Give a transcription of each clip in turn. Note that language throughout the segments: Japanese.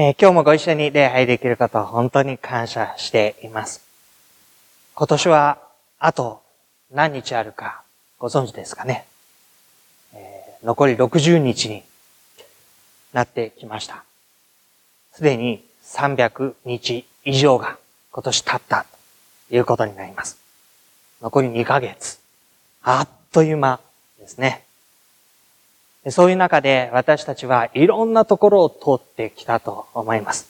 えー今日もご一緒に礼拝できることを本当に感謝しています。今年はあと何日あるかご存知ですかね、えー残り60日になってきました。すでに300日以上が今年経ったということになります。残り2ヶ月。あっという間ですね。そういう中で私たちはいろんなところを通ってきたと思います。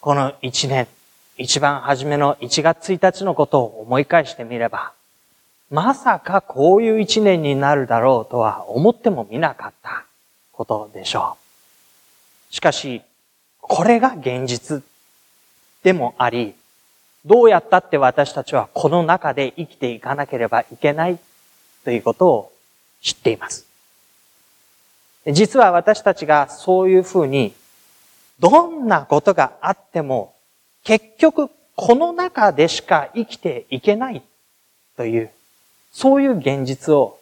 この一年、一番初めの1月1日のことを思い返してみれば、まさかこういう一年になるだろうとは思ってもみなかったことでしょう。しかし、これが現実でもあり、どうやったって私たちはこの中で生きていかなければいけないということを知っています。実は私たちがそういうふうに、どんなことがあっても、結局この中でしか生きていけないという、そういう現実を、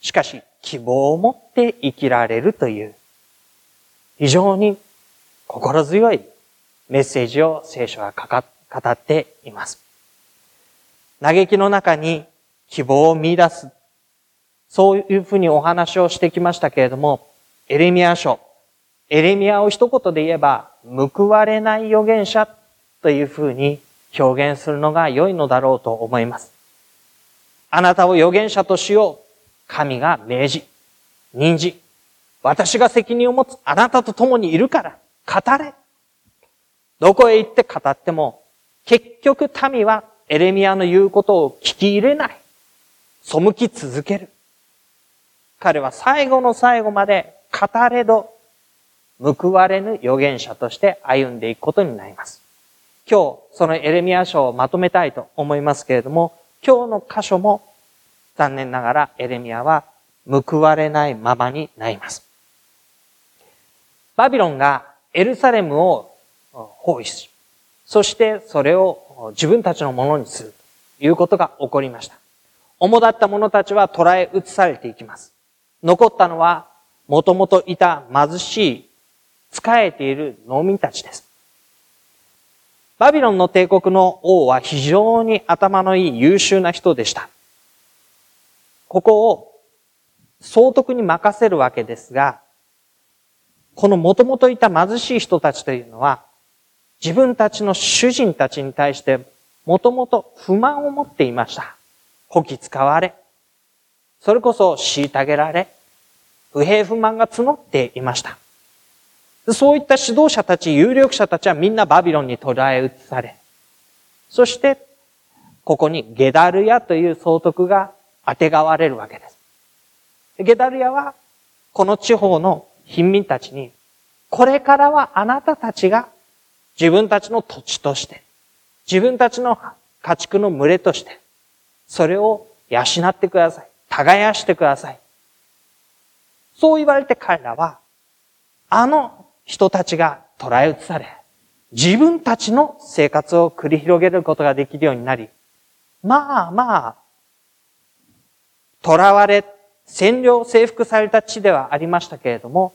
しかし希望を持って生きられるという、非常に心強いメッセージを聖書は語っています。嘆きの中に希望を見出すそういうふうにお話をしてきましたけれども、エレミア書。エレミアを一言で言えば、報われない預言者というふうに表現するのが良いのだろうと思います。あなたを預言者としよう。神が命じ、任じ、私が責任を持つあなたと共にいるから、語れ。どこへ行って語っても、結局民はエレミアの言うことを聞き入れない。背き続ける。彼は最後の最後まで語れど報われぬ預言者として歩んでいくことになります。今日、そのエレミア書をまとめたいと思いますけれども、今日の箇所も残念ながらエレミアは報われないままになります。バビロンがエルサレムを包囲し、そしてそれを自分たちのものにするということが起こりました。主だった者たちは捕らえ移されていきます。残ったのは、もともといた貧しい、仕えている農民たちです。バビロンの帝国の王は非常に頭のいい優秀な人でした。ここを総督に任せるわけですが、このもともといた貧しい人たちというのは、自分たちの主人たちに対してもともと不満を持っていました。こき使われ、それこそ虐げられ、不平不満が募っていました。そういった指導者たち、有力者たちはみんなバビロンに捕らえ移され、そして、ここにゲダルヤという総督が当てがわれるわけです。ゲダルヤは、この地方の貧民たちに、これからはあなたたちが自分たちの土地として、自分たちの家畜の群れとして、それを養ってください。耕してください。そう言われて彼らは、あの人たちが捕らえ移され、自分たちの生活を繰り広げることができるようになり、まあまあ、囚われ、占領、征服された地ではありましたけれども、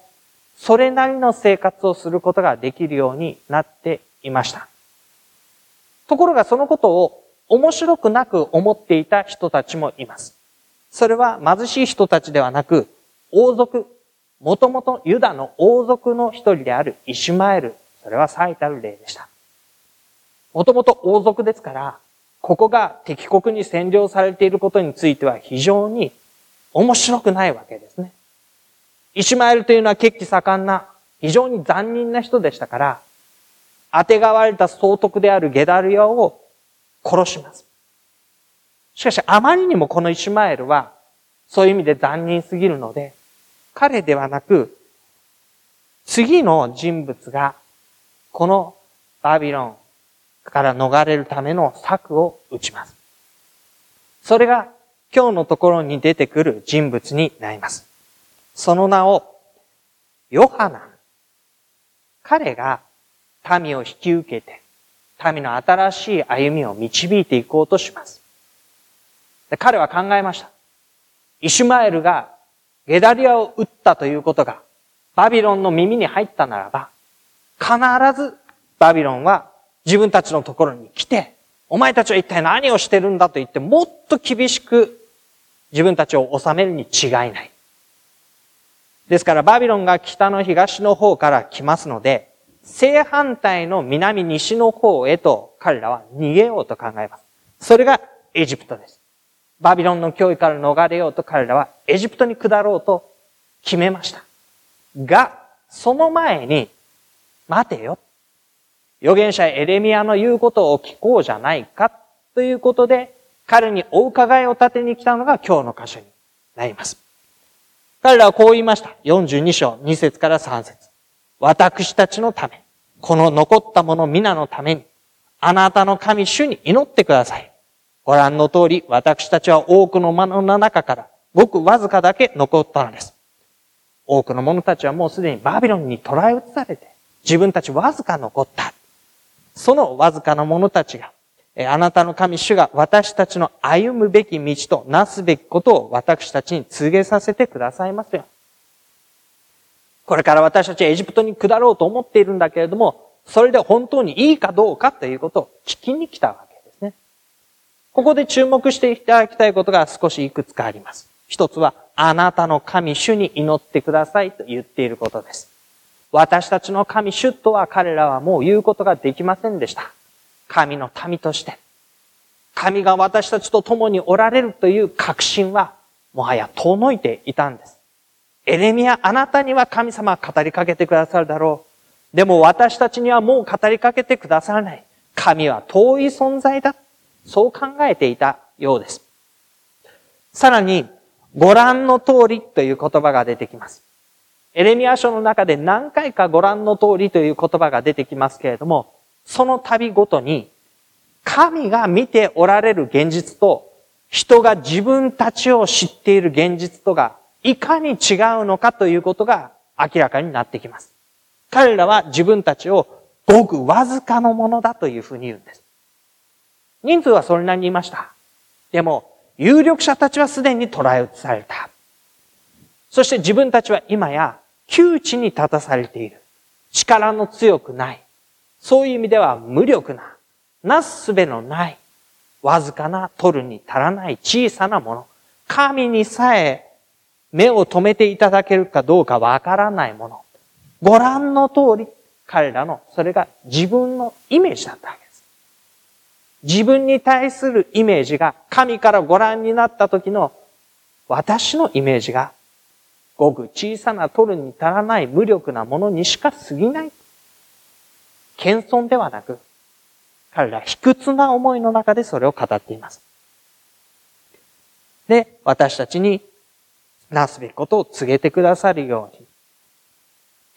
それなりの生活をすることができるようになっていました。ところがそのことを面白くなく思っていた人たちもいます。それは貧しい人たちではなく、王族、もともとユダの王族の一人であるイシュマエル、それは最たる例でした。もともと王族ですから、ここが敵国に占領されていることについては非常に面白くないわけですね。イシュマエルというのは血気盛んな、非常に残忍な人でしたから、当てがわれた総督であるゲダルヤを殺します。しかし、あまりにもこのイシュマエルは、そういう意味で残忍すぎるので、彼ではなく、次の人物が、このバビロンから逃れるための策を打ちます。それが今日のところに出てくる人物になります。その名を、ヨハナ。彼が民を引き受けて、民の新しい歩みを導いていこうとします。彼は考えました。イシュマエルがゲダリアを撃ったということがバビロンの耳に入ったならば、必ずバビロンは自分たちのところに来て、お前たちは一体何をしてるんだと言って、もっと厳しく自分たちを治めるに違いない。ですからバビロンが北の東の方から来ますので、正反対の南西の方へと彼らは逃げようと考えます。それがエジプトです。バビロンの脅威から逃れようと彼らはエジプトに下ろうと決めました。が、その前に、待てよ。預言者エレミアの言うことを聞こうじゃないかということで、彼にお伺いを立てに来たのが今日の箇所になります。彼らはこう言いました。42章2節から3節私たちのため、この残ったもの皆のために、あなたの神主に祈ってください。ご覧の通り、私たちは多くの者の中から、ごくわずかだけ残ったのです。多くの者たちはもうすでにバビロンに捕らえ移されて、自分たちわずか残った。そのわずかな者たちが、あなたの神主が私たちの歩むべき道となすべきことを私たちに告げさせてくださいますよ。これから私たちはエジプトに下ろうと思っているんだけれども、それで本当にいいかどうかということを聞きに来たわ。ここで注目していただきたいことが少しいくつかあります。一つは、あなたの神主に祈ってくださいと言っていることです。私たちの神主とは彼らはもう言うことができませんでした。神の民として。神が私たちと共におられるという確信は、もはや遠のいていたんです。エレミア、あなたには神様は語りかけてくださるだろう。でも私たちにはもう語りかけてくださらない。神は遠い存在だ。そう考えていたようです。さらに、ご覧の通りという言葉が出てきます。エレミア書の中で何回かご覧の通りという言葉が出てきますけれども、その度ごとに、神が見ておられる現実と、人が自分たちを知っている現実とが、いかに違うのかということが明らかになってきます。彼らは自分たちをごくわずかのものだというふうに言うんです。人数はそれなりにいました。でも、有力者たちはすでに捕らえ移された。そして自分たちは今や窮地に立たされている。力の強くない。そういう意味では無力な、なすすべのない、わずかな取るに足らない小さなもの。神にさえ目を留めていただけるかどうかわからないもの。ご覧の通り、彼らの、それが自分のイメージだったわけです。自分に対するイメージが神からご覧になった時の私のイメージがごく小さな取るに足らない無力なものにしか過ぎない。謙遜ではなく、彼ら卑屈な思いの中でそれを語っています。で、私たちになすべきことを告げてくださるように。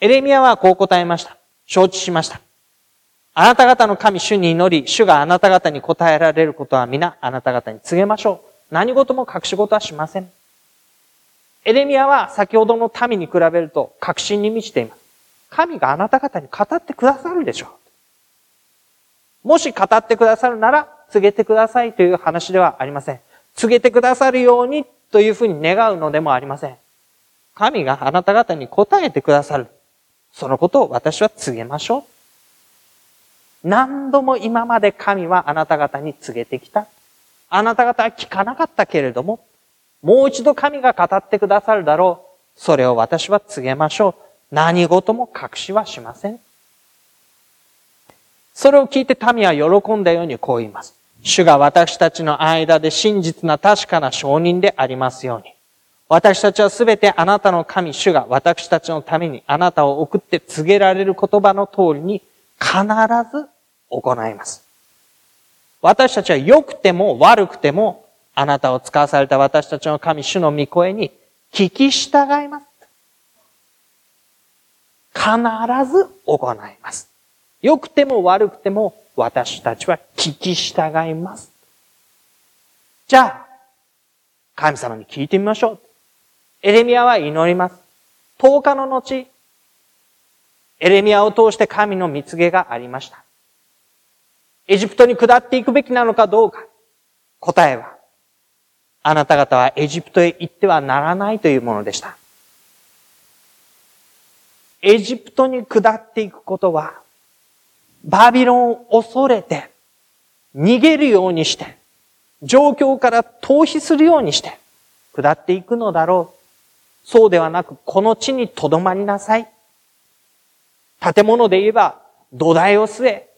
エレミアはこう答えました。承知しました。あなた方の神主に祈り、主があなた方に答えられることは皆あなた方に告げましょう。何事も隠し事はしません。エレミアは先ほどの民に比べると確信に満ちています。神があなた方に語ってくださるでしょう。もし語ってくださるなら告げてくださいという話ではありません。告げてくださるようにというふうに願うのでもありません。神があなた方に答えてくださる。そのことを私は告げましょう。何度も今まで神はあなた方に告げてきた。あなた方は聞かなかったけれども、もう一度神が語ってくださるだろう。それを私は告げましょう。何事も隠しはしません。それを聞いて民は喜んだようにこう言います。主が私たちの間で真実な確かな証人でありますように。私たちはすべてあなたの神、主が私たちのためにあなたを送って告げられる言葉の通りに必ず行います。私たちは良くても悪くてもあなたを使わされた私たちの神、主の御声に聞き従います。必ず行います。良くても悪くても私たちは聞き従います。じゃあ、神様に聞いてみましょう。エレミアは祈ります。10日の後、エレミアを通して神の見告げがありました。エジプトに下っていくべきなのかどうか。答えは、あなた方はエジプトへ行ってはならないというものでした。エジプトに下っていくことは、バビロンを恐れて、逃げるようにして、状況から逃避するようにして、下っていくのだろう。そうではなく、この地に留まりなさい。建物で言えば、土台を据え、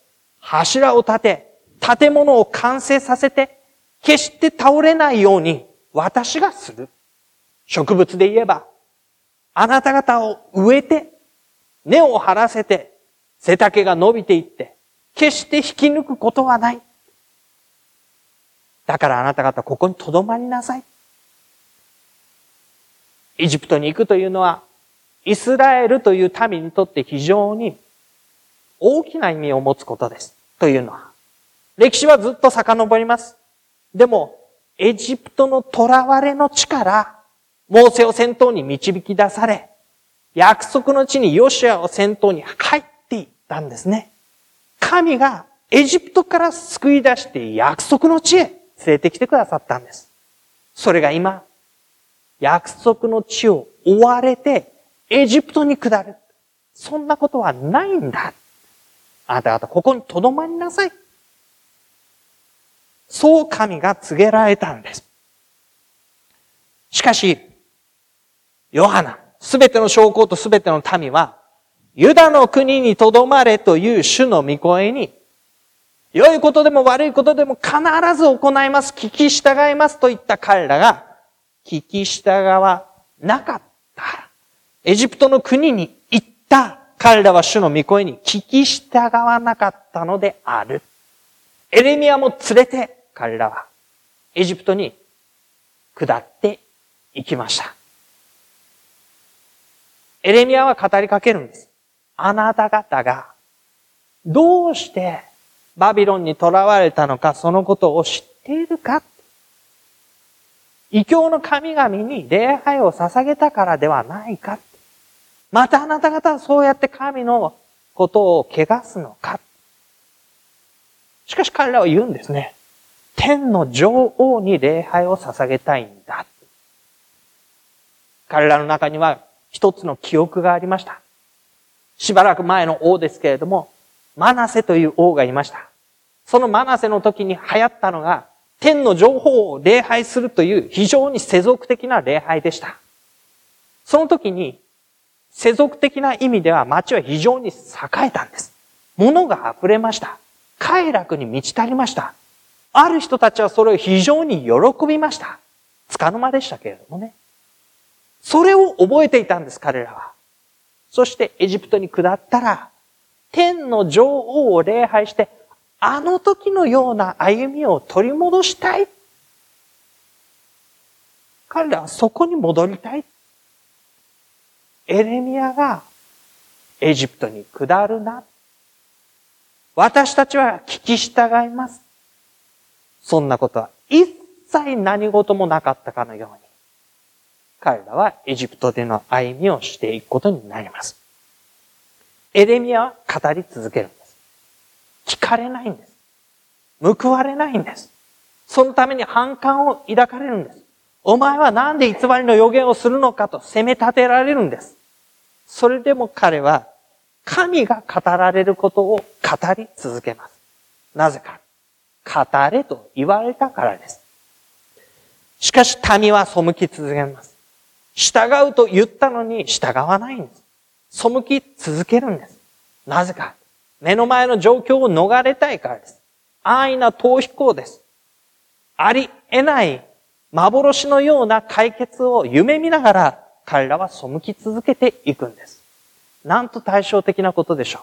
柱を立て、建物を完成させて、決して倒れないように私がする。植物で言えば、あなた方を植えて、根を張らせて、背丈が伸びていって、決して引き抜くことはない。だからあなた方ここに留まりなさい。エジプトに行くというのは、イスラエルという民にとって非常に大きな意味を持つことです。というのは、歴史はずっと遡ります。でも、エジプトの囚われの地から、モーセを先頭に導き出され、約束の地にヨシアを先頭に入っていったんですね。神がエジプトから救い出して約束の地へ連れてきてくださったんです。それが今、約束の地を追われてエジプトに下る。そんなことはないんだ。あなた方、ここに留まりなさい。そう神が告げられたんです。しかし、ヨハナ、すべての証拠とすべての民は、ユダの国に留まれという主の御声に、良いことでも悪いことでも必ず行います、聞き従いますと言った彼らが、聞き従わなかった。エジプトの国に行った彼らは主の御声に聞き従わなかったのである。エレミアも連れて彼らはエジプトに下って行きました。エレミアは語りかけるんです。あなた方がどうしてバビロンに囚われたのかそのことを知っているか異教の神々に礼拝を捧げたからではないかまたあなた方はそうやって神のことを汚すのか？しかし彼らは言うんですね。天の女王に礼拝を捧げたいんだ。彼らの中には一つの記憶がありました。しばらく前の王ですけれども、マナセという王がいました。そのマナセの時に流行ったのが、天の情報を礼拝するという非常に世俗的な礼拝でした。その時に、世俗的な意味では町は非常に栄えたんです。物が溢れました。快楽に満ち足りました。ある人たちはそれを非常に喜びました。つかの間でしたけれどもね。それを覚えていたんです、彼らは。そしてエジプトに下ったら、天の女王を礼拝して、あの時のような歩みを取り戻したい。彼らはそこに戻りたい。エレミアがエジプトに下るな。私たちは聞き従います。そんなことは一切何事もなかったかのように、彼らはエジプトでの歩みをしていくことになります。エレミアは語り続けるんです。聞かれないんです。報われないんです。そのために反感を抱かれるんです。お前はなんで偽りの予言をするのかと責め立てられるんです。それでも彼は神が語られることを語り続けます。なぜか。語れと言われたからです。しかし民は背き続けます。従うと言ったのに従わないんです。背き続けるんです。なぜか。目の前の状況を逃れたいからです。安易な逃避行です。あり得ない幻のような解決を夢見ながら彼らは背き続けていくんです。なんと対照的なことでしょう。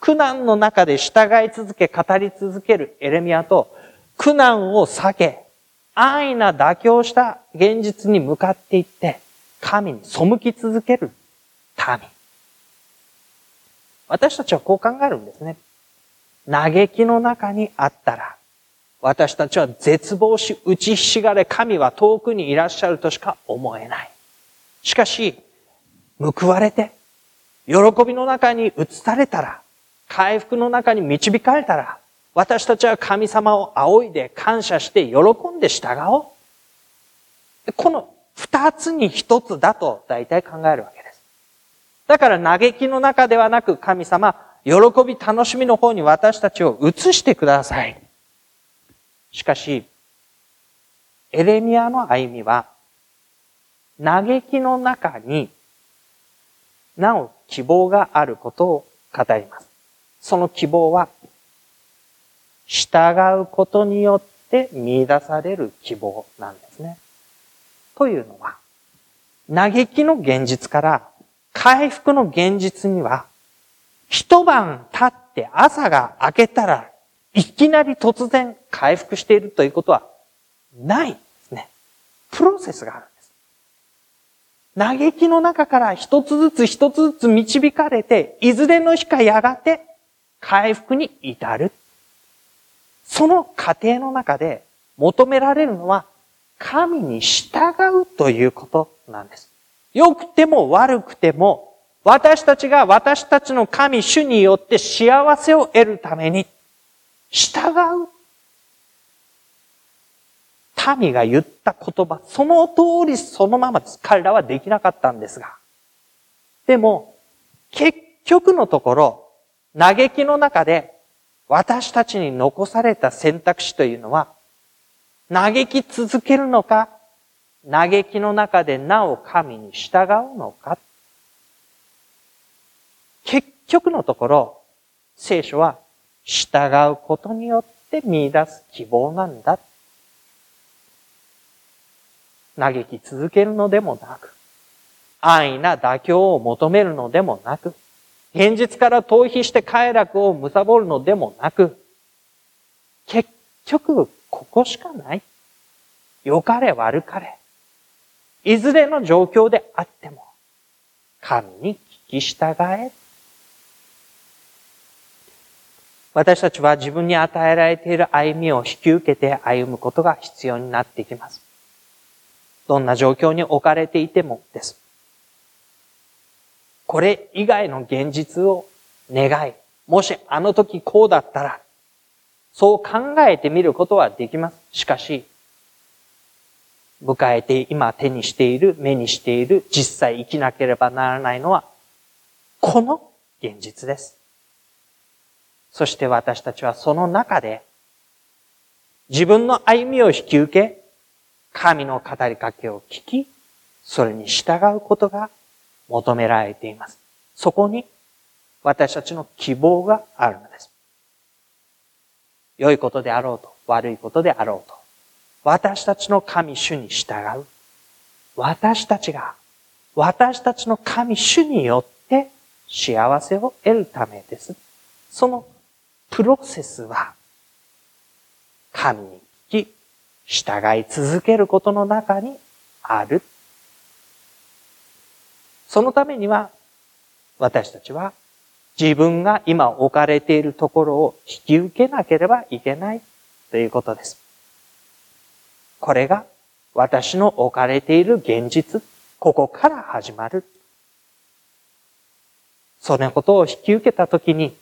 苦難の中で従い続け、語り続けるエレミアと、苦難を避け、安易な妥協した現実に向かっていって、神に背き続ける民。私たちはこう考えるんですね。嘆きの中にあったら、私たちは絶望し、打ちひしがれ、神は遠くにいらっしゃるとしか思えない。しかし、報われて、喜びの中に移されたら、回復の中に導かれたら、私たちは神様を仰いで感謝して喜んで従おう。この二つに一つだと大体考えるわけです。だから嘆きの中ではなく神様、喜び楽しみの方に私たちを移してください。しかし、エレミアの歩みは、嘆きの中になお希望があることを語ります。その希望は、従うことによって見出される希望なんですね。というのは、嘆きの現実から回復の現実には、一晩経って朝が明けたらいきなり突然回復しているということはないですね。プロセスがあるんです。嘆きの中から一つずつ一つずつ導かれて、いずれの日かやがて回復に至る。その過程の中で求められるのは神に従うということなんです。良くても悪くても私たちが私たちの神主によって幸せを得るために従う民が言った言葉、その通りそのまま。彼らはできなかったんですが。でも、結局のところ、嘆きの中で私たちに残された選択肢というのは、嘆き続けるのか、嘆きの中でなお神に従うのか。結局のところ、聖書は従うことによって見出す希望なんだ嘆き続けるのでもなく、安易な妥協を求めるのでもなく、現実から逃避して快楽を貪るのでもなく、結局、ここしかない。良かれ悪かれ。いずれの状況であっても、神に聞き従え。私たちは自分に与えられている歩みを引き受けて歩むことが必要になってきます。どんな状況に置かれていてもです。これ以外の現実を願い、もしあの時こうだったら、そう考えてみることはできます。しかし、迎えて今手にしている、目にしている、実際生きなければならないのは、この現実です。そして私たちはその中で、自分の歩みを引き受け、神の語りかけを聞き、それに従うことが求められています。そこに私たちの希望があるのです。良いことであろうと、悪いことであろうと、私たちの神主に従う。私たちが、私たちの神主によって幸せを得るためです。そのプロセスは、神に聞き、従い続けることの中にある。そのためには、私たちは自分が今置かれているところを引き受けなければいけないということです。これが私の置かれている現実、ここから始まる。そのことを引き受けたときに、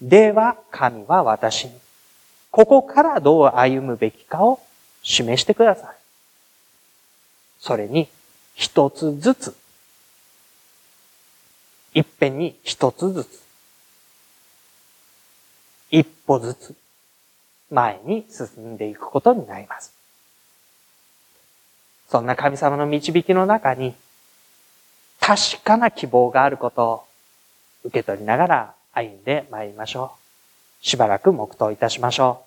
では神は私に、ここからどう歩むべきかを示してください。それに一つずつ、いっぺんに一つずつ、一歩ずつ前に進んでいくことになります。そんな神様の導きの中に確かな希望があることを受け取りながら歩んで参りましょう。しばらく黙祷いたしましょう。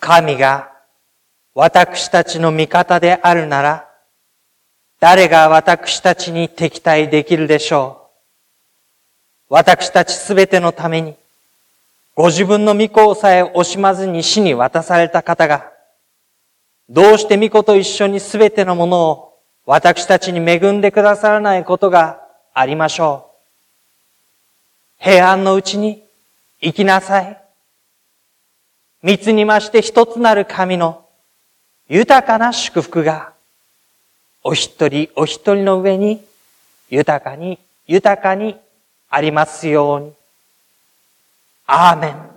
神が私たちの味方であるなら、誰が私たちに敵対できるでしょう？私たちすべてのために、ご自分の御子をさえ惜しまずに死に渡された方が、どうして御子と一緒にすべてのものを私たちに恵んでくださらないことがありましょう。平安のうちに生きなさい。三つに増して一つなる神の豊かな祝福がお一人お一人の上に豊かに豊かにありますように。アーメン。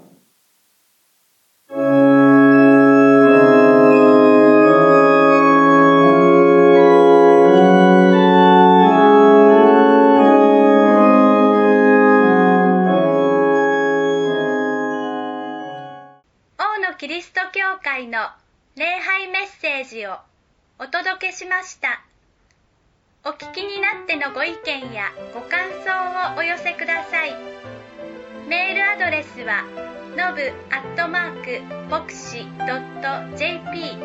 キリスト教会の礼拝メッセージをお届けしました。お聞きになってのご意見やご感想をお寄せください。メールアドレスはのぶアットマーク牧師 .jp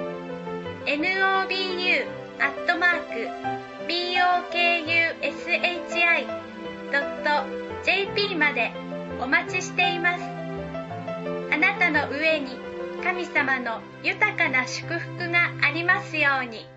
nobu アットマーク bokushi.jp までお待ちしています。あなたの上に神様の豊かな祝福がありますように。